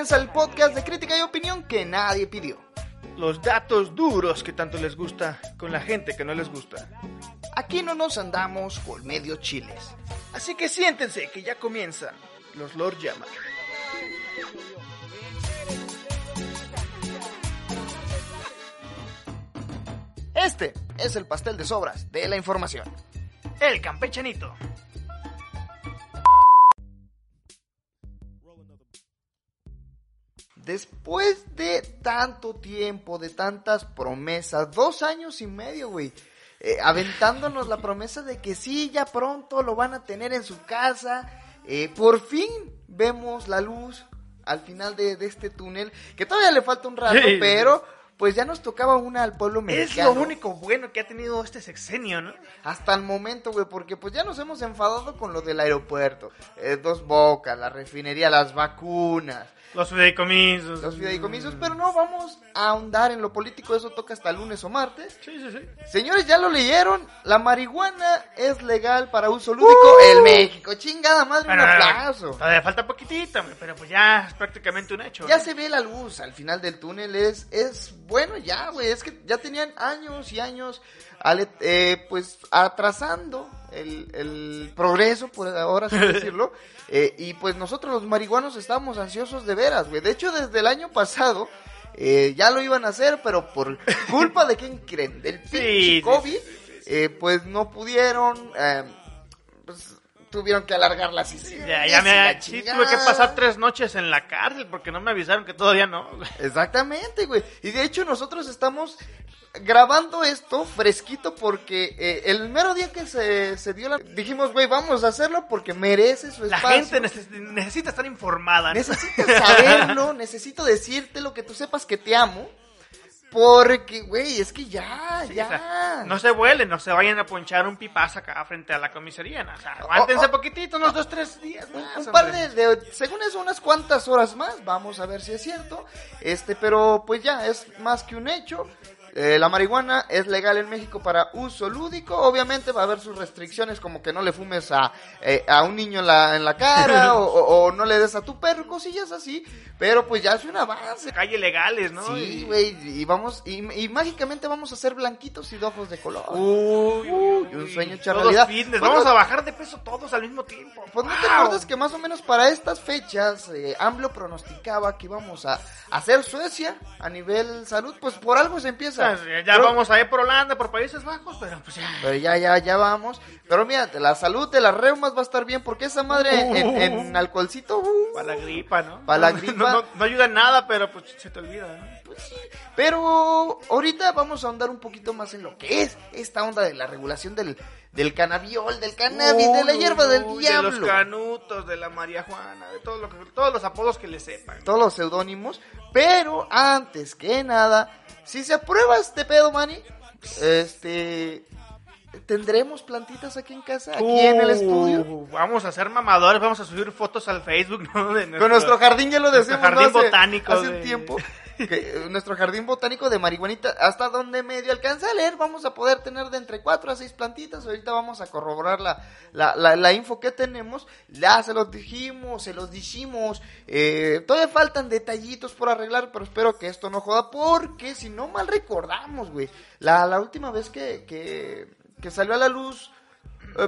comienza el podcast de crítica y opinión que nadie pidió. Los datos duros que tanto les gusta con la gente que no les gusta. Aquí no nos andamos con medio chiles. Así que siéntense que ya comienzan. Los Lord llaman. Este es el pastel de sobras de la información. El campechanito. Después de tanto tiempo, de tantas promesas, dos años y medio, güey, eh, aventándonos la promesa de que sí, ya pronto lo van a tener en su casa, eh, por fin vemos la luz al final de, de este túnel, que todavía le falta un rato, Sí. pero pues ya nos tocaba una al pueblo Es mexicano. lo único bueno que ha tenido este sexenio, ¿no? Hasta el momento, güey, porque pues ya nos hemos enfadado con lo del aeropuerto, eh, dos bocas, la refinería, las vacunas, Los fideicomisos. los fideicomisos, pero no vamos a ahondar en lo político, eso toca hasta lunes o martes. Sí, sí, sí. Señores, ya lo leyeron, la marihuana es legal para uso lúdico en México. Chingada madre, un Bueno, aplauso. Todavía falta poquitito, pero pues ya es prácticamente un hecho. Ya ¿no? se ve la luz al final del túnel, es, es bueno ya, güey, es que ya tenían años y años eh, pues atrasando el, el progreso, por ahora así decirlo, eh, y pues nosotros los marihuanos estábamos ansiosos de veras, güey, de hecho desde el año pasado eh, ya lo iban a hacer, pero por culpa de quién creen, del Sí, sí, COVID, sí, sí, sí. eh, pues no pudieron, eh, pues tuvieron que alargar las sesiones Ya, me la sí, tuve que pasar tres noches en la cárcel porque no me avisaron que todavía no. Exactamente, güey. Y de hecho nosotros estamos grabando esto fresquito porque eh, el mero día que se, se dio la... Dijimos, güey, vamos a hacerlo porque merece su La espacio. gente neces- necesita estar informada. ¿no? Saberlo, necesito decirte lo que tú sepas que te amo. Porque, güey, es que ya, Sí, ya. o sea, no se vuelen, no se vayan a ponchar un pipazo acá frente a la comisaría. ¿no? O sea, aguántense Oh, oh. poquito, unos dos, tres días un, más. un par hombre. de, de- según eso, unas cuantas horas más. Vamos a ver si es cierto. Este, pero pues ya, es más que un hecho. Eh, la marihuana es legal en México para uso lúdico. Obviamente va a haber sus restricciones, como que no le fumes a, eh, a un niño en la, en la cara o, o- o no le des a tu perro, cosillas así. Pero pues ya es un avance. Calle legales, ¿no? Sí, güey, y vamos, y, y mágicamente vamos a ser blanquitos y de ojos de color. Uy, uy, un sueño hecho realidad. fitness. Vamos a bajar de peso todos al mismo tiempo. Pues no te acuerdas que más o menos para estas fechas eh, AMLO pronosticaba que íbamos a hacer Suecia a nivel salud, pues por algo se empieza. Ya, ya Pero- vamos a ir por Holanda, por Países Bajos, pero pues ya. Pero ya, ya, ya vamos. Pero mira, la salud de las reumas va a estar bien porque esa madre en, en- en alcoholcito, uh, Para la gripa, ¿no? Pa' la gripa. No, no- no ayuda en nada, pero pues se te olvida, ¿no? pues sí. Pero ahorita vamos a ahondar un poquito más en lo que es esta onda de la regulación del, del cannabiol, del cannabis, de la Uy, hierba del uy, diablo. De los canutos, de la María Juana, de todo lo que, todos los apodos que le sepan. todos los seudónimos. Pero antes que nada, si se aprueba este pedo, Manny, este. ¿Tendremos plantitas aquí en casa? Aquí en el estudio. Uh, Vamos a ser mamadores, vamos a subir fotos al Facebook, ¿no? De Con nuestro jardín ya lo nuestro decimos jardín ¿no? hace, botánico hace de- un tiempo. Eh, nuestro jardín botánico de marihuanita, hasta donde medio alcanza a leer, vamos a poder tener de entre 4 a 6 plantitas. Ahorita vamos a corroborar la, la, la, info que tenemos. Ya se los dijimos, se los dijimos. Eh, todavía faltan detallitos por arreglar, pero espero que esto no joda. Porque si no mal recordamos, güey, la, la última vez que, que, salió a la luz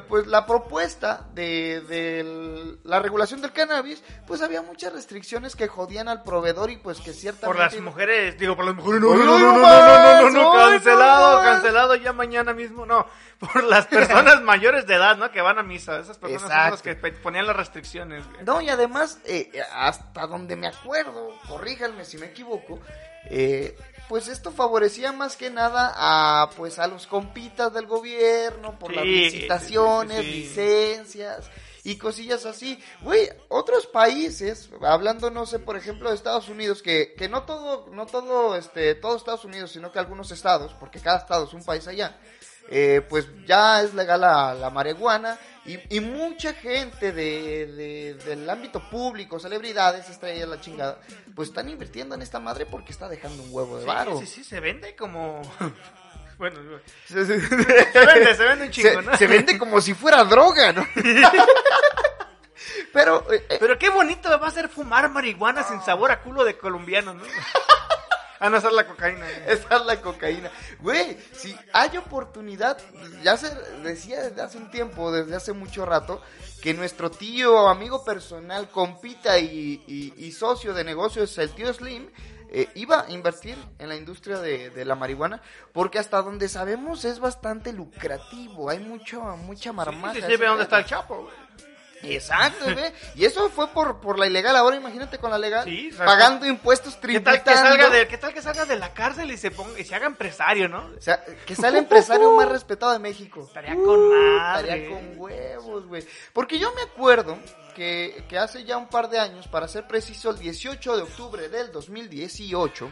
pues la propuesta de, de la regulación del cannabis, pues había muchas restricciones que jodían al proveedor y pues que ciertamente... Por las mujeres, digo, por las mujeres, no, no, no, no no, no, no, no, cancelado, cancelado ya mañana mismo, no, por las personas mayores de edad, ¿no? Que van a misa, esas personas son las que ponían las restricciones. No, y además, eh, hasta donde me acuerdo, corríjanme si me equivoco, eh, pues esto favorecía más que nada a pues a los compitas del gobierno por las licitaciones, sí. licencias y cosillas así. Güey, otros países, hablando no sé, por ejemplo, de Estados Unidos, que, que no todo, no todo, este, todo Estados Unidos, sino que algunos estados, porque cada estado es un país allá, eh, pues ya es legal la, la marihuana y, y mucha gente de, de- del ámbito público, celebridades, estrellas, la chingada, pues están invirtiendo en esta madre porque está dejando un huevo de varo. Sí, sí, sí, se vende como... bueno, Se, se- se vende, se vende un chingo, se- ¿no? se vende como si fuera droga, ¿no? Pero, eh, eh, Pero qué bonito va a ser fumar marihuana sin sabor a culo de colombiano, ¿no? A no ser la cocaína. esa es la cocaína. Güey, si hay oportunidad, ya se decía desde hace un tiempo, desde hace mucho rato, que nuestro tío, amigo personal, compita y, y- y socio de negocios, el tío Slim, eh, iba a invertir en la industria de, de la marihuana, porque hasta donde sabemos es bastante lucrativo, hay mucho, mucha marmaja. Sí, sí, dónde está el Chapo, güey. Exacto, güey. Y eso fue por, por la ilegal. Ahora imagínate con la legal. Sí, pagando impuestos, ¿Qué tal, que tributando. salga de, ¿Qué tal que salga de la cárcel y se ponga y se haga empresario, no? O sea, que sea el empresario más respetado de México. Estaría con madre. Estaría con huevos, güey. Porque yo me acuerdo que, que hace ya un par de años, para ser preciso, el 18 de octubre del 2018,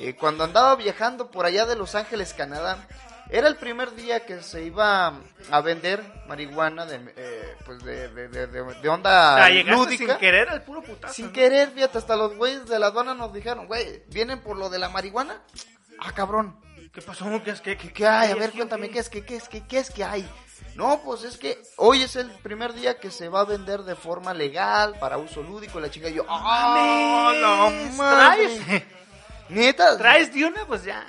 eh, cuando andaba viajando por allá de Los Ángeles, Canadá, era el primer día que se iba a vender marihuana de, eh, pues de, de, de, de- onda llegaste lúdica. sin querer al puro putazo. Sin ¿no? querer, fíjate, hasta los güeyes de la aduana nos dijeron, güey, ¿vienen por lo de la marihuana? Ah, cabrón. ¿Qué pasó? ¿Qué es? ¿Qué, ¿Qué, qué hay? A ver, cuéntame, ¿Qué? ¿qué es? ¿Qué, qué es? ¿Qué, qué es que hay? No, pues es que hoy es el primer día que se va a vender de forma legal, para uso lúdico, la chica y yo, ¡ah, no Mames! ¿Traes? Neta. ¿Traes de una? Pues ya.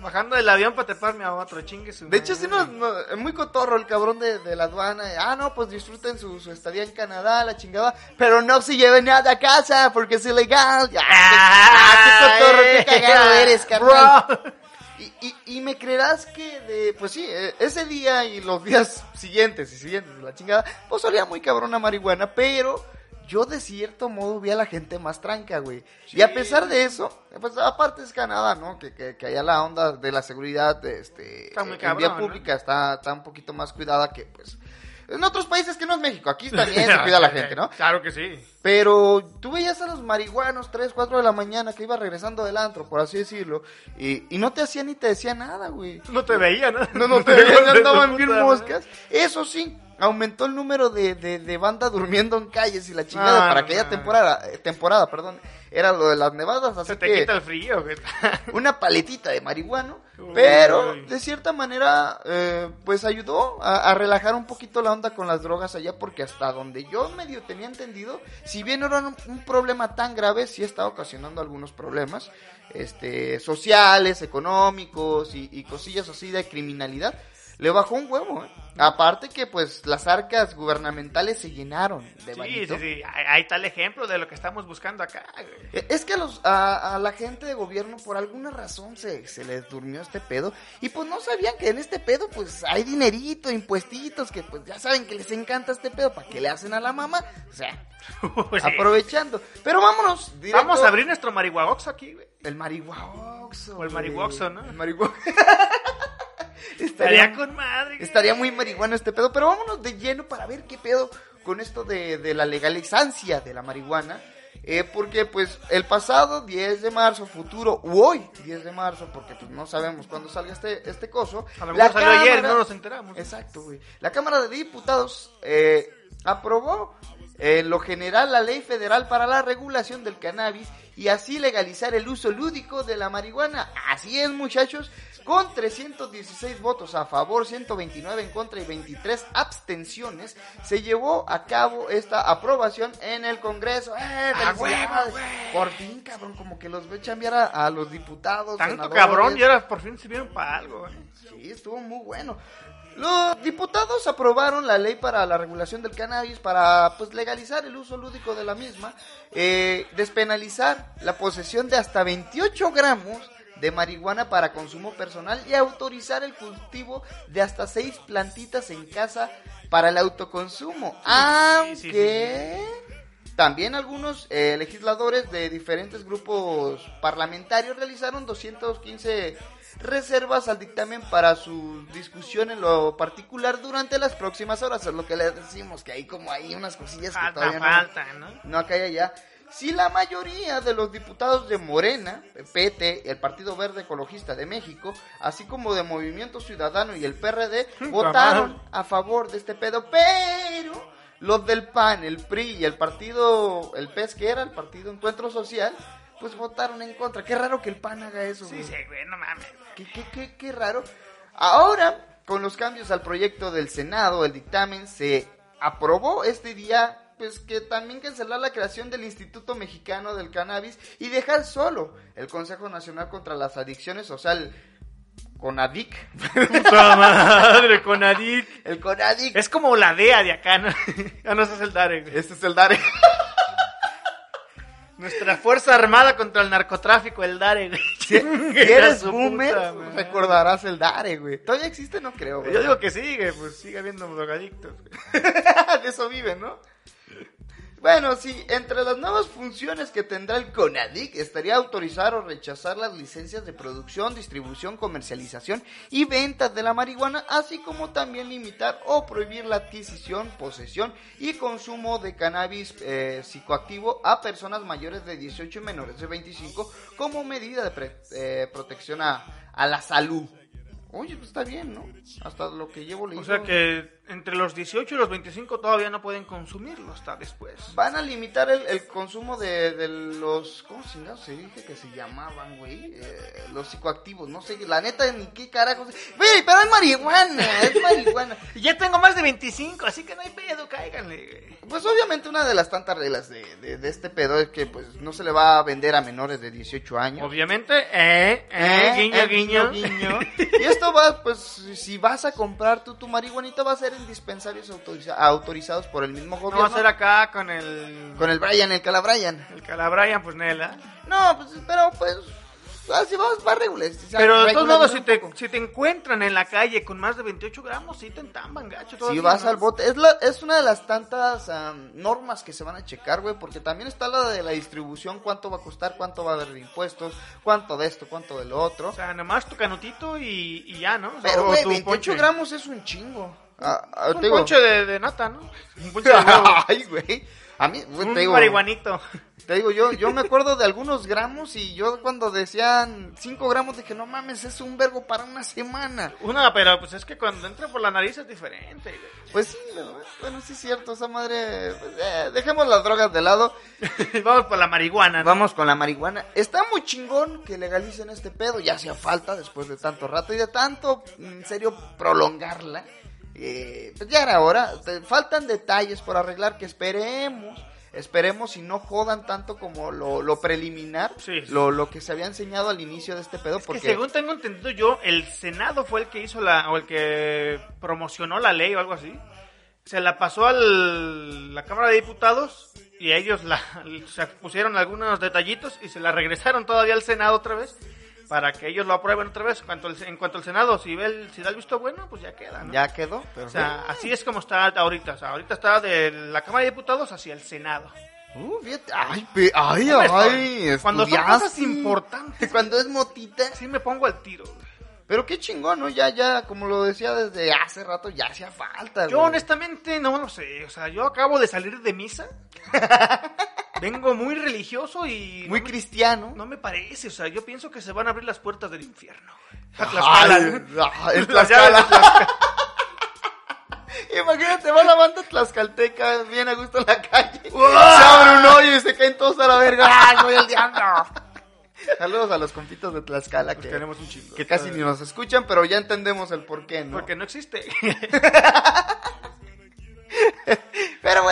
Bajando del avión para treparme a otro, chingue su De hecho, sí, no, no, es muy cotorro el cabrón de, de la aduana. Ah, no, pues disfruten su, su estadía en Canadá, la chingada. Pero no se lleven nada a casa porque es ilegal. Ya, ah, qué cotorro, qué cagado eres, carnal. Y, y, y me creerás que, de, pues sí, eh, ese día y los días siguientes y siguientes de la chingada, pues olía muy cabrón a marihuana, pero yo de cierto modo vi a la gente más tranca, güey. Y a pesar de eso, pues aparte es Canadá, ¿no? Que, que, que allá la onda de la seguridad este, Está muy pública está, está un poquito más cuidada que, pues, en otros países que no es México. Aquí también se cuida la gente, ¿no? Claro que sí. Pero tú veías a los marihuanos 3, 4 de la mañana que iba regresando del antro, por así decirlo, y, y no te hacían ni te decían nada, güey. No te veía, ¿no? No, no te veían, de andaban bien moscas. Eso sí, aumentó el número de, de, de banda durmiendo en calles y la chingada Ah, para aquella temporada, eh, temporada, perdón, era lo de las nevadas, así Se te que quita el frío, una paletita de marihuano, Uy. pero de cierta manera, eh, pues ayudó a, a relajar un poquito la onda con las drogas allá, porque hasta donde yo medio tenía entendido, si bien no era un, un problema tan grave, sí está ocasionando algunos problemas, este, sociales, económicos y, y cosillas así de criminalidad. Le bajó un huevo, ¿eh? Aparte que pues las arcas gubernamentales se llenaron de Sí, sí, sí. Ahí está el ejemplo de lo que estamos buscando acá, güey. Eh, Es que a, los, a, a la gente de gobierno por alguna razón se, se les durmió este pedo y pues no sabían que en este pedo pues hay dinerito, impuestitos, que pues ya saben que les encanta este pedo, ¿para que le hacen a la mamá? O sea, sí. aprovechando. Pero vámonos, directo. Vamos a abrir nuestro marihuaoxo aquí, güey. El marihuaoxo. O el güey. marihuoxo, ¿no? El marihuoxo. Estaría con madre. Estaría muy marihuana este pedo, pero vámonos de lleno para ver qué pedo con esto de, de la legalizancia de la marihuana. Eh, porque pues el pasado 10 de marzo, futuro, u hoy 10 de marzo, porque pues no sabemos cuándo salga este, este coso. A lo la mejor salió ayer, no nos enteramos. Exacto, güey. La Cámara de Diputados eh, aprobó en lo general la Ley Federal para la Regulación del Cannabis y así legalizar el uso lúdico de la marihuana. Así es, muchachos. Con 316 votos a favor, 129 en contra y 23 abstenciones, se llevó a cabo esta aprobación en el Congreso. ¡Eh, ¡A huevo! Por fin, cabrón, como que los ve chambear a, a los diputados. Tanto senadores. cabrón y ahora por fin sirvieron para algo, güey. Sí, estuvo muy bueno. Los diputados aprobaron la ley para la regulación del cannabis para pues legalizar el uso lúdico de la misma, eh, despenalizar la posesión de hasta 28 gramos de marihuana para consumo personal y autorizar el cultivo de hasta 6 plantitas en casa para el autoconsumo. Aunque también algunos eh, legisladores de diferentes grupos parlamentarios realizaron 215 reservas al dictamen para su discusión en lo particular durante las próximas horas. Es lo que les decimos, que hay como hay unas cosillas que Falta, todavía no, falta, ¿no? no acá y allá. Si la mayoría de los diputados de Morena, PT, el Partido Verde Ecologista de México, así como de Movimiento Ciudadano y el PRD, votaron a favor de este pedo, pero los del PAN, el PRI y el partido, el PES que era, el Partido Encuentro Social, pues votaron en contra. Qué raro que el PAN haga eso. Sí, güey. sí, güey, no mames. Qué, qué, qué, qué raro. Ahora, con los cambios al proyecto del Senado, el dictamen se aprobó este día pues que también cancelar la creación del Instituto Mexicano del Cannabis y dejar solo el Consejo Nacional contra las Adicciones, o sea, el CONADIC. Puta madre, Conadic. El CONADIC. Es como la DEA de acá, ¿no? Ah, no, ese es el DARE, güey. Este es el DARE. Nuestra Fuerza Armada contra el Narcotráfico, el DARE, güey. Si eres boomer, puta recordarás el DARE, güey. ¿Todavía existe? No creo, güey. Yo digo que sigue, pues sigue habiendo drogadictos. güey. de eso viven, ¿no? Bueno, sí, entre las nuevas funciones que tendrá el CONADIC estaría autorizar o rechazar las licencias de producción, distribución, comercialización y venta de la marihuana, así como también limitar o prohibir la adquisición, posesión y consumo de cannabis eh, psicoactivo a personas mayores de 18 y menores de 25 como medida de pre- eh, protección a, a la salud. Oye, pues está bien, ¿no? Hasta lo que llevo leído. O sea que entre los 18 y los 25 todavía no pueden consumirlo hasta después. Van a limitar el, el consumo de, de los. ¿Cómo chingados se dije que se llamaban, güey? Eh, los psicoactivos, no sé, la neta, ni qué carajos. Güey, pero es marihuana, es marihuana. Y ya tengo más de 25, así que no hay pedo, cáiganle. güey. Pues obviamente una de las tantas reglas de, de, de este pedo es que pues no se le va a vender a menores de 18 años. Obviamente, eh, eh, guiño, Eh, guiño. guiño. Y esto va, pues, si vas a comprar tú tu marihuanita, va a ser en dispensarios autoriza- autorizados por el mismo No gobierno. va a ser acá con el... Con el Brian, el Calabrian. El Calabrian, pues Nela. No, pues, pero pues, así va, va regular. Pero de todos modos, si te, si te encuentran en la calle con más de 28 gramos, sí te entamban, gacho. Si vas ¿no? al bote, es, la, es una de las tantas am, normas que se van a checar, güey, porque también está la de la distribución, cuánto va a costar, cuánto va a haber de impuestos, cuánto de esto, cuánto de lo otro. O sea, nomás tu canutito y, y ya, ¿no? O sea, Pero, güey, tu 28 ponche. gramos es un chingo. Ah, ah, Un digo- ponche de, de nata, ¿no? Un ponche de. Ay, güey. A mí, güey, un te digo, marihuanito. te digo, yo, yo me acuerdo de algunos gramos y yo cuando decían 5 gramos dije, no mames, es un vergo para una semana. Una, pero pues es que cuando entra por la nariz es diferente, güey. Pues sí, bueno, sí es cierto, esa madre, pues, eh, dejemos las drogas de lado. Vamos por la marihuana, ¿no? Vamos con la marihuana. Está muy chingón que legalicen este pedo. Ya hacía falta después de tanto rato y de tanto, en serio, prolongarla. Eh, pues ya era hora. Faltan detalles por arreglar que esperemos. Esperemos y no jodan tanto como lo, lo preliminar. Sí, sí. Lo, lo que se había enseñado al inicio de este pedo. Que Porque según tengo entendido yo, el Senado fue el que hizo la, o el que promocionó la ley o algo así. Se la pasó a la Cámara de Diputados y ellos la, se pusieron algunos detallitos y se la regresaron todavía al Senado otra vez para que ellos lo aprueben otra vez. En cuanto el, en cuanto el Senado, si ve el, si da el visto bueno, pues ya queda, ¿no? ya quedó. Pero O sea, así es como está ahorita. O sea, ahorita está de la Cámara de Diputados hacia el Senado. Uh, fíjate, ay, pe- ay, ay, cuando son cosas importantes, Cuando es motita. sí me pongo al tiro. Pero qué chingón, ¿no? Ya, ya, como lo decía desde hace rato, ya hacía falta, Yo güey. honestamente no lo sé, o sea, yo acabo de salir de misa, vengo muy religioso y Muy no, me, cristiano. no me parece, o sea, yo pienso que se van a abrir las puertas del infierno. A Tlaxcala, Ay, Tlaxcala. Imagínate, va la banda tlaxcalteca bien a gusto en la calle. Se abre un hoyo y se caen todos a la verga. ¡Ay, voy al diablo! Saludos a los compitos de Tlaxcala que, Tenemos un chingo. que casi ni nos escuchan, pero ya entendemos el porqué, ¿no? Porque no existe.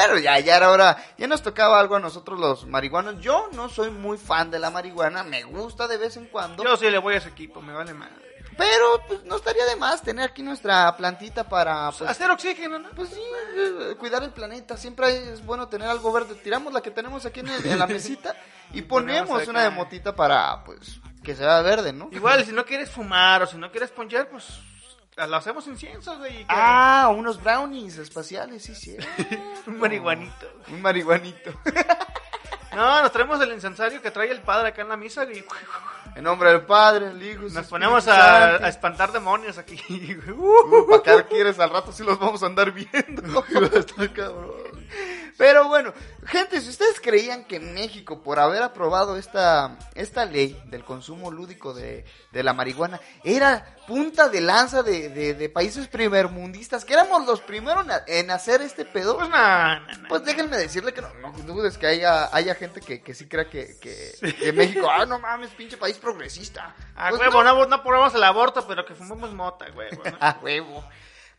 Pero bueno, ya, ya era hora. Ya nos tocaba algo a nosotros los marihuanos. Yo no soy muy fan de la marihuana, me gusta de vez en cuando. Yo sí le voy a ese equipo, me vale madre. Pero pues no estaría de más tener aquí nuestra plantita para pues, Hacer oxígeno, ¿no? Pues sí, eh, cuidar el planeta. Siempre es bueno tener algo verde. Tiramos la que tenemos aquí en, el- en la mesita y ponemos una de motita para, pues, que se vea verde, ¿no? Igual, si no quieres fumar o si no quieres ponchar, pues lo hacemos incienso, güey. Ah, unos brownies espaciales, sí, sí. un marihuanito. Un marihuanito. No, nos traemos el incensario que trae el padre acá en la misa En nombre del Padre, el Hijo. nos ponemos a espantar demonios aquí. Uh, ¿Para qué quieres? Al rato sí los vamos a andar viendo. Está cabrón. Pero bueno, gente, si ustedes creían que México, por haber aprobado esta, esta ley del consumo lúdico de, de la marihuana, era punta de lanza de, de, de países primermundistas, que éramos los primeros en, hacer este pedo, Pues nada, pues déjenme decirle que no, no dudes que haya, haya gente que, que sí crea que, que, que México, ah, no mames, pinche país progresista. A Pues huevo, no, no, probamos el aborto, pero que fumemos mota, huevo. ¿no? A huevo.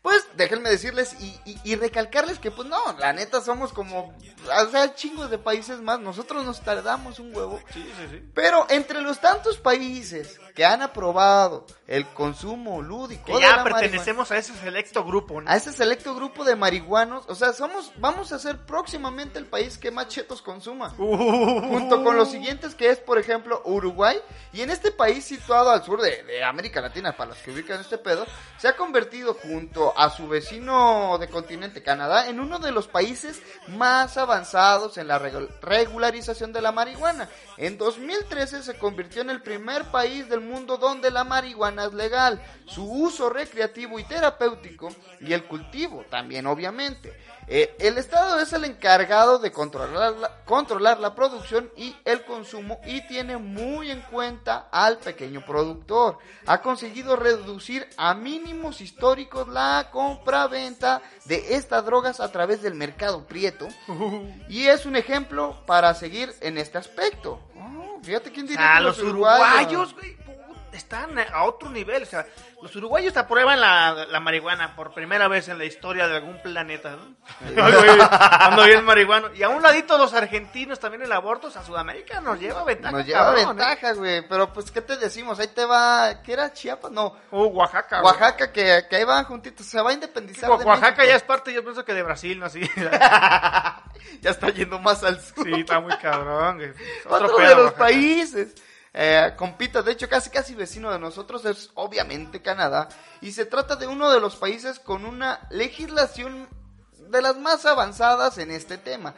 Pues déjenme decirles y, y, y, recalcarles que pues no, la neta somos como, o sea, chingos de países más, nosotros nos tardamos un huevo. Sí, sí, sí. Pero entre los tantos países que han aprobado el consumo lúdico Que de ya la pertenecemos a ese selecto grupo, ¿no? a ese selecto grupo de marihuanos, o sea, somos, vamos a ser próximamente el país que más chetos consuma. Uh. Junto con los siguientes que es, por ejemplo, Uruguay. Y en este país situado al sur de, de América Latina, para los que ubican este pedo, se ha convertido junto a su vecino de continente, Canadá, en uno de los países más avanzados en la regu- regularización de la marihuana. En 2013 se convirtió en el primer país del mundo donde la marihuana es legal, su uso recreativo y terapéutico y el cultivo también obviamente. Eh, el Estado es el encargado de controlar la, controlar la producción y el consumo y tiene muy en cuenta al pequeño productor. Ha conseguido reducir a mínimos históricos la compra-venta de estas drogas a través del mercado prieto y es un ejemplo para seguir en este aspecto. Oh, fíjate quién diría que los uruguayos, güey, están a otro nivel. O sea, los uruguayos aprueban la, la marihuana por primera vez en la historia de algún planeta, Cuando bien marihuano. Y a un ladito los argentinos también el aborto. O sea, Sudamérica nos lleva ventaja. Nos lleva cabrón, ¿eh? ventaja, güey. Pero pues, ¿qué te decimos? Ahí te va. ¿Qué era Chiapas? No. Uh, Oaxaca. Oaxaca, que, que ahí van juntitos. Se va a independizar. de Oaxaca México. ya es parte, yo pienso que de Brasil, ¿no? Así. ya está yendo más al sur. Sí, está muy cabrón. güey. Otro, pedo, de los Oaxaca. países. Eh, compita, de hecho, casi casi vecino de nosotros es obviamente Canadá. Y se trata de uno de los países con una legislación de las más avanzadas en este tema.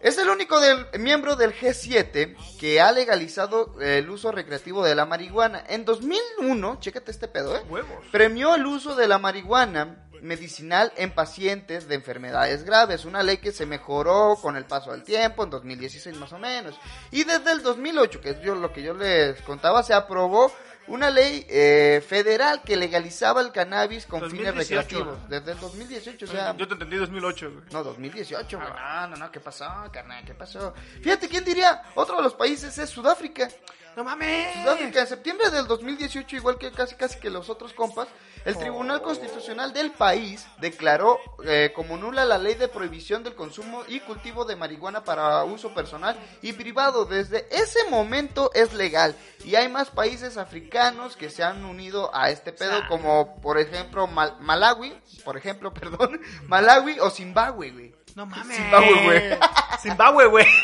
Es el único del, miembro del G7 que ha legalizado el uso recreativo de la marihuana. En 2001, chécate este pedo, ¿eh? Huevos. Premió el uso de la marihuana medicinal en pacientes de enfermedades graves, una ley que se mejoró con el paso del tiempo, en 2016 más o menos. Y desde el 2008, que es yo, lo que yo les contaba, se aprobó una ley eh, federal que legalizaba el cannabis con fines 2018. recreativos. Desde el 2018, o sea... Yo te entendí 2008, güey. No, 2018, güey. No, no, no, ¿qué pasó, carnal? ¿Qué pasó? Fíjate, ¿quién diría? Otro de los países es Sudáfrica. ¡No mames! Sudáfrica, en septiembre del 2018, igual que casi casi que los otros compas, el Tribunal Constitucional del país declaró eh, como nula la ley de prohibición del consumo y cultivo de marihuana para uso personal y privado. Desde ese momento es legal y hay más países africanos que se han unido a este pedo, como por ejemplo Mal- Malawi, por ejemplo, perdón, Malawi o Zimbabue, güey. No mames. Zimbabue, güey. Zimbabue, güey.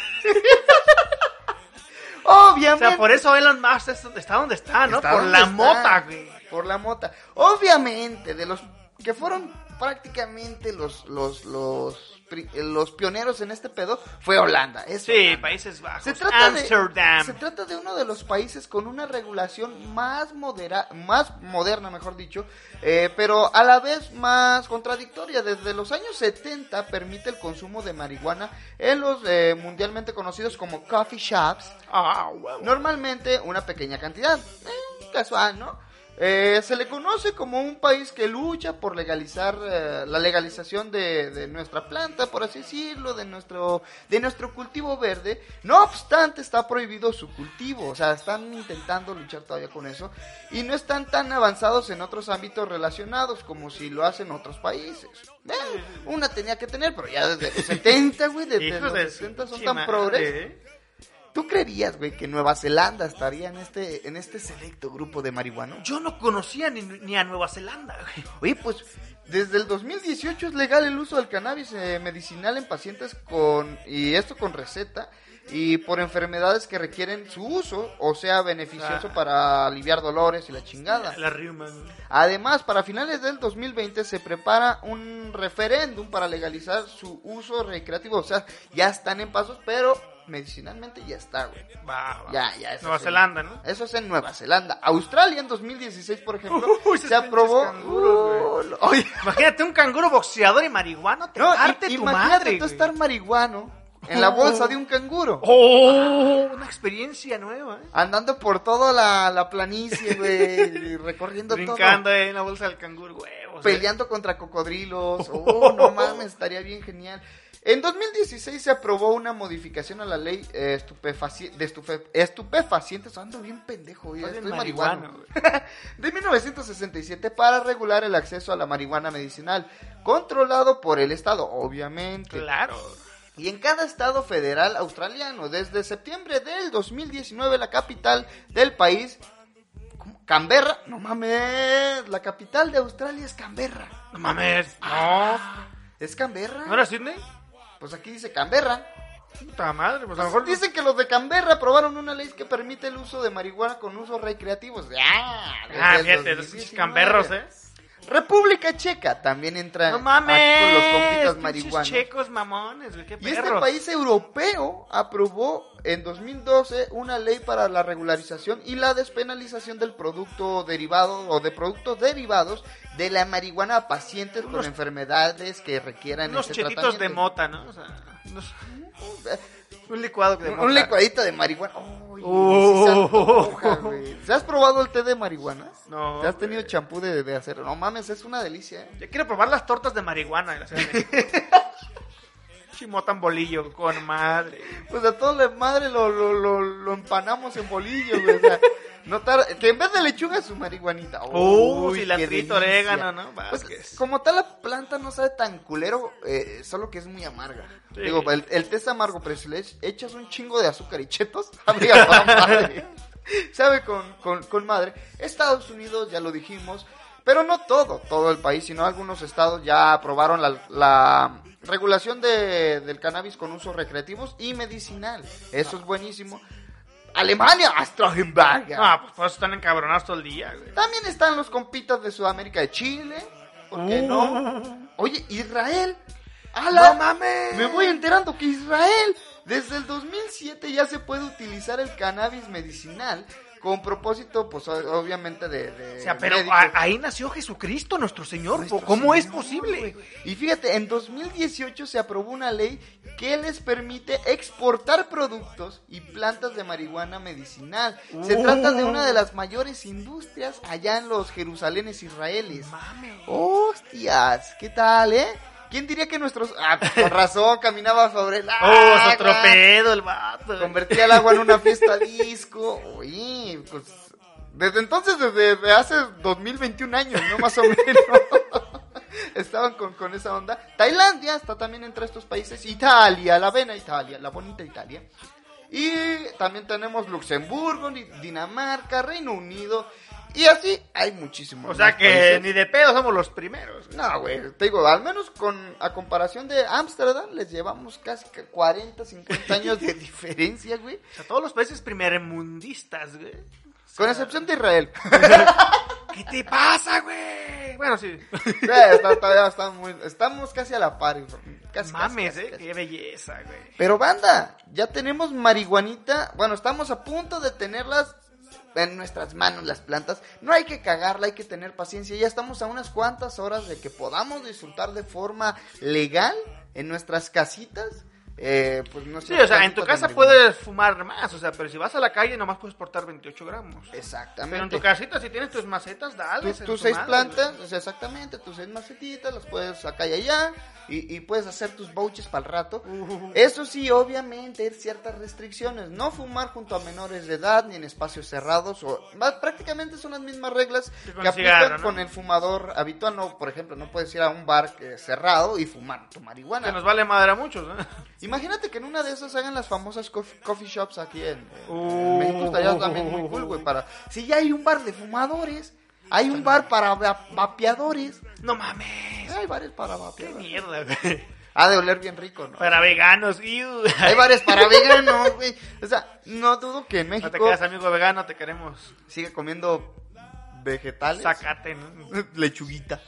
Oh, O Obviamente. sea, por eso Elon Musk es- está donde está, ¿no? Está por la está. mota, güey. Por la mota. Obviamente, de los que fueron prácticamente los los los los pioneros en este pedo fue Holanda. es Sí, Holanda. Países Bajos. Se trata, de, Amsterdam. se trata de uno de los países con una regulación más modera, más moderna, mejor dicho, eh, pero a la vez más contradictoria. Desde los años 70 permite el consumo de marihuana en los eh, mundialmente conocidos como coffee shops, Ah. Normalmente una pequeña cantidad, eh, casual, ¿no? Eh, se le conoce como un país que lucha por legalizar eh, la legalización de, de nuestra planta, por así decirlo, de nuestro de nuestro cultivo verde. No obstante, está prohibido su cultivo, o sea, están intentando luchar todavía con eso y no están tan avanzados en otros ámbitos relacionados como si lo hacen otros países. Eh, una tenía que tener, pero ya desde los 70, güey, desde los de 70 son tan progres. ¿Tú creerías, güey, que Nueva Zelanda estaría en este, en este selecto grupo de marihuanos? Yo no conocía ni, ni a Nueva Zelanda, güey. Oye, pues desde el 2018 es legal el uso del cannabis eh, medicinal en pacientes con, y esto con receta, y por enfermedades que requieren su uso, o sea, beneficioso Ah. para aliviar dolores y la chingada. La Riuma, güey. Además, para finales del 2020 se prepara un referéndum para legalizar su uso recreativo, o sea, ya están en pasos, pero medicinalmente ya está, güey. Va, va. Ya, ya. eso Nueva. Zelanda, ¿no? Eso es en Nueva Zelanda. Australia en 2016, por ejemplo, Uy, se aprobó. canguros, Uh, oye, Imagínate un canguro boxeador y marihuano, te no, parte tu imagínate madre, tú güey. estar marihuano en la bolsa de un canguro. Oh, una experiencia nueva, ¿eh? Andando por toda la, la planicie, güey, y recorriendo Brincando todo. en la bolsa del canguro. ¿eh? Peleando contra cocodrilos. Oh, no mames, estaría bien genial. En 2016 se aprobó una modificación a la ley eh, estupefaci- de estufe- estupefacientes. Ando bien pendejo, bien estoy marihuano, marihuano. de 1967 para regular el acceso a la marihuana medicinal, controlado por el Estado, obviamente. Claro. Y en cada estado federal australiano, desde septiembre del 2019, la capital del país, ¿cómo? Canberra, no mames, la capital de Australia es Canberra. No mames. No. ¿Es Canberra? ¿No era Sydney? Pues aquí dice Canberra. Puta madre, pues a lo mejor. Dicen que los de Canberra aprobaron una ley que permite el uso de marihuana con usos recreativos. Ah, desde Ah, fíjate, los 2019. camberros, ¿eh? República Checa también entra No aquí mames. con los compitas marihuanos. checos mamones, güey, qué Y este perros. país europeo aprobó en 2012 una ley para la regularización y la despenalización del producto derivado o de productos derivados de la marihuana a pacientes con Unos- enfermedades que requieran Unos este chetitos de tratamiento. mota, ¿no? O sea, unos- un licuado de Un, mota. un licuadito de marihuana. Uy, Oh. sí se antoja, güey. ¿Se has probado el té de marihuana? No, ¿Te has tenido champú de, de hacer? No mames, es una delicia. ¿eh? Yo quiero probar las tortas de marihuana de la Ciudad de México. Chimota en bolillo, con madre. Pues a todo la madre lo, lo, lo, lo empanamos en bolillo, güey. O sea, no tar- que en vez de lechuga su marihuanita. Uh, Uy, cilantrito, qué delicia. orégano, ¿no? Pues, como tal, la planta no sabe tan culero, eh, solo que es muy amarga. Sí. Digo, el, el té es amargo, pero si le echas un chingo de azúcar y chetos, sabe a toda madre. Sabe con, con, con madre. Estados Unidos, ya lo dijimos, pero no todo, todo el país, sino algunos estados ya aprobaron la, la regulación de, del cannabis con usos recreativos y medicinal. Eso es buenísimo. Alemania, Astragenberger. Ah, pues por eso están encabronados todo el día, güey. También están los compitas de Sudamérica de Chile. ¿Por qué no? Oye, Israel. ¡Hala! ¡No mames! Me voy enterando que Israel, desde el 2007 ya se puede utilizar el cannabis medicinal con propósito, pues obviamente de... de O sea, pero a- ahí nació Jesucristo, nuestro Señor. Nuestro ¿Cómo es posible? güey. Y fíjate, en 2018 se aprobó una ley que les permite exportar productos y plantas de marihuana medicinal. Se Uh. trata de una de las mayores industrias allá en los Jerusalenes israelíes. Mames. Hostias, ¿qué tal, eh? ¿Quién diría que nuestros... Ah, con razón, caminaba sobre el Oh, agua. su tropedo el vato. Convertía el agua en una fiesta disco. Oye, pues... Desde entonces, desde, hace 2021 años, ¿no? Más o menos. Estaban con, con esa onda. Tailandia está también entre estos países. Italia, la vena Italia, la bonita Italia. Y también tenemos Luxemburgo, Di- Dinamarca, Reino Unido. Y así hay muchísimos. O sea que países. ni de pedo somos los primeros. No, güey, te digo, al menos con a comparación de Ámsterdam, les llevamos casi que 40, 50 años de diferencia, güey. O sea, todos los países primermundistas, güey. Con excepción de Israel. ¿Qué te pasa, güey? Bueno, sí. Está- todavía está muy- estamos casi a la par. güey. Casi, Mames, casi, eh. casi. Qué belleza, güey. Pero banda, ya tenemos marihuanita. Bueno, estamos a punto de tenerlas en nuestras manos las plantas. No hay que cagarla, hay que tener paciencia. Ya estamos a unas cuantas horas de que podamos disfrutar de forma legal en nuestras casitas. Eh, pues Sí, nuestras o sea, en tu casa puedes fumar más, o sea, pero si vas a la calle nomás puedes portar 28 gramos. Exactamente. Pero en tu casita, si tienes tus macetas, dale. tus, tus seis plantas, o sea, exactamente, tus seis macetitas, las puedes acá y allá, y, y puedes hacer tus bouches para el rato. Uh. Eso sí, obviamente, hay ciertas restricciones. No fumar junto a menores de edad ni en espacios cerrados. O, va- prácticamente son las mismas reglas Que que aplican cigarro, ¿no? con el fumador habitual. No, por ejemplo, no puedes ir a un bar eh, cerrado y fumar tu marihuana. Que nos vale madre a muchos, ¿no? Imagínate que en una de esas hagan las famosas cof- coffee shops aquí en, en- Uh. México. Estaría también muy cool, güey. Para... Si ya hay un bar de fumadores, hay un bar para va- vapeadores. No mames. Hay bares para Qué vapeadores. mierda, güey. Ha de oler bien rico, ¿no? Para veganos, iu. Hay bares para veganos, güey. O sea, no dudo que en No te México quedas amigo vegano, te queremos. sigue comiendo vegetales. Sacate, ¿no? Lechuguita.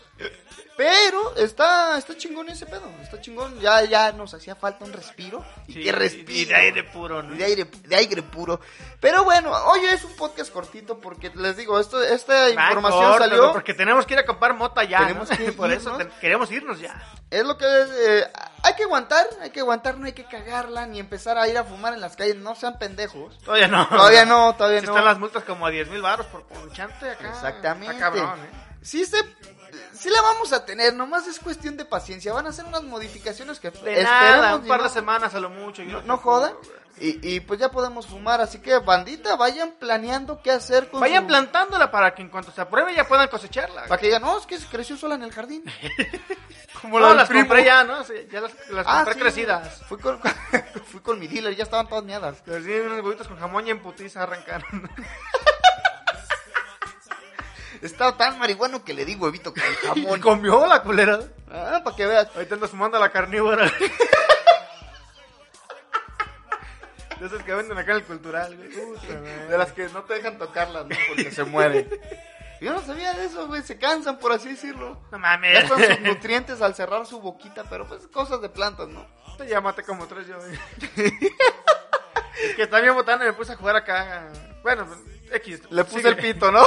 Pero está, está chingón ese pedo. Está chingón. Ya, ya nos hacía falta un respiro. Y Sí, respiro. y de aire puro, ¿no? De aire, de aire puro. Pero bueno, hoy es un podcast cortito porque les digo, esto, esta Va, información salió. Porque tenemos que ir a comprar mota ya. Tenemos ¿no? que Por eso irnos. queremos irnos ya. Es lo que es, eh, hay que aguantar, hay que aguantar, no hay que cagarla ni empezar a ir a fumar en las calles, no sean pendejos. Todavía no. Todavía no, todavía Si no. están las multas como a 10 mil baros por ponchante acá. Exactamente. Está cabrón, ¿eh? Sí se Sí la vamos a tener, nomás es cuestión de paciencia. Van a hacer unas modificaciones que De nada, un par de semanas a lo mucho. y no, no güey. Y, y pues ya podemos fumar, así que bandita, vayan planeando qué hacer con Vayan su- plantándola para que en cuanto se apruebe ya puedan cosecharla. Para que digan, no, es que se creció sola en el jardín. Como no, las primo. compré ya, ¿no? Sí, ya las, las Ah, compré sí, crecidas. Fui con, fui con mi dealer, ya estaban todas miadas. Así unos huevitos con jamón y en putiza arrancaron. Estaba tan marihuano que le di huevito con Y jamón. comió la culera. Ah, para que veas. Ahorita ando fumando la carnívora. De esas que venden acá en el cultural, güey. De las que no te dejan tocarlas, ¿no? Porque se mueren. Yo no sabía de eso, güey. Se cansan, por así decirlo. No mames. con sus nutrientes al cerrar su boquita, pero pues cosas de plantas, ¿no? Te maté como tres yo, güey. Es que estaba bien botando y me puse a jugar acá. Bueno, X. Le puse sigue. el pito, ¿no?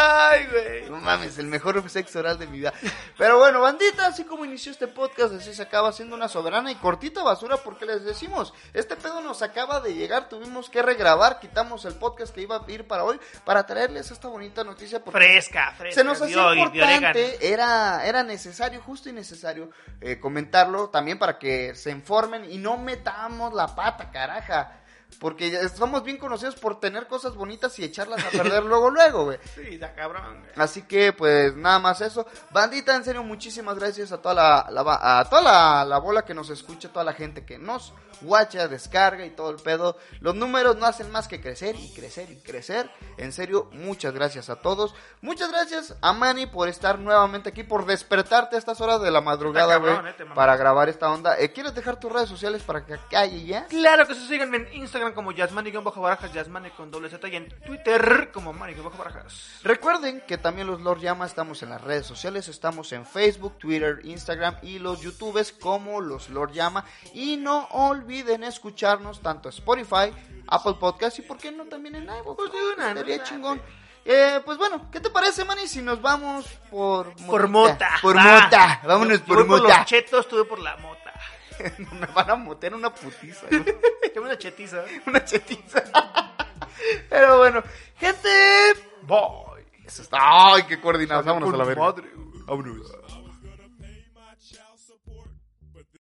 Ay, güey. No mames, el mejor sexo oral de mi vida. Pero bueno, bandita, así como inició este podcast, así se acaba siendo una soberana y cortita basura porque les decimos, este pedo nos acaba de llegar, tuvimos que regrabar, quitamos el podcast que iba a ir para hoy para traerles esta bonita noticia porque Fresca, fresca. se nos hacía importante, era, era necesario, justo y necesario eh, comentarlo también para que se informen y no metamos la pata, caraja. Porque somos bien conocidos por tener cosas bonitas y echarlas a perder luego, luego, güey. Sí, ya cabrón, güey. Así que, pues, nada más eso. Bandita, en serio, muchísimas gracias a toda la, la a toda la, la bola que nos escucha, toda la gente que nos guacha, descarga y todo el pedo. Los números no hacen más que crecer y crecer y crecer. En serio, muchas gracias a todos. Muchas gracias a Manny por estar nuevamente aquí, por despertarte a estas horas de la madrugada, cabrón, güey, eh, para grabar esta onda. Eh, ¿Quieres dejar tus redes sociales para que calle ya? Claro que sí, síganme en Instagram como Yasmani-Barajas, Yasmani con doble Z y en Twitter como Mani-Barajas. Recuerden que también los Lord Llama estamos en las redes sociales, estamos en Facebook, Twitter, Instagram y los YouTubes como los Lord Llama. Y no olviden escucharnos tanto en Spotify, Apple Podcast y por qué no también en iVoox. Pues de una, ¿no? Sería chingón. Eh, pues bueno, ¿qué te parece, Manny, si nos vamos por Por mota. Por mota, vámonos Yo por por mota. los chetos, tuve por la mota. Me van a motear una putiza. Tengo una chetiza. una chetiza. Pero bueno, gente, Boy. eso está. Ay, qué coordinados. Vámonos a la verga. madre. Vámonos.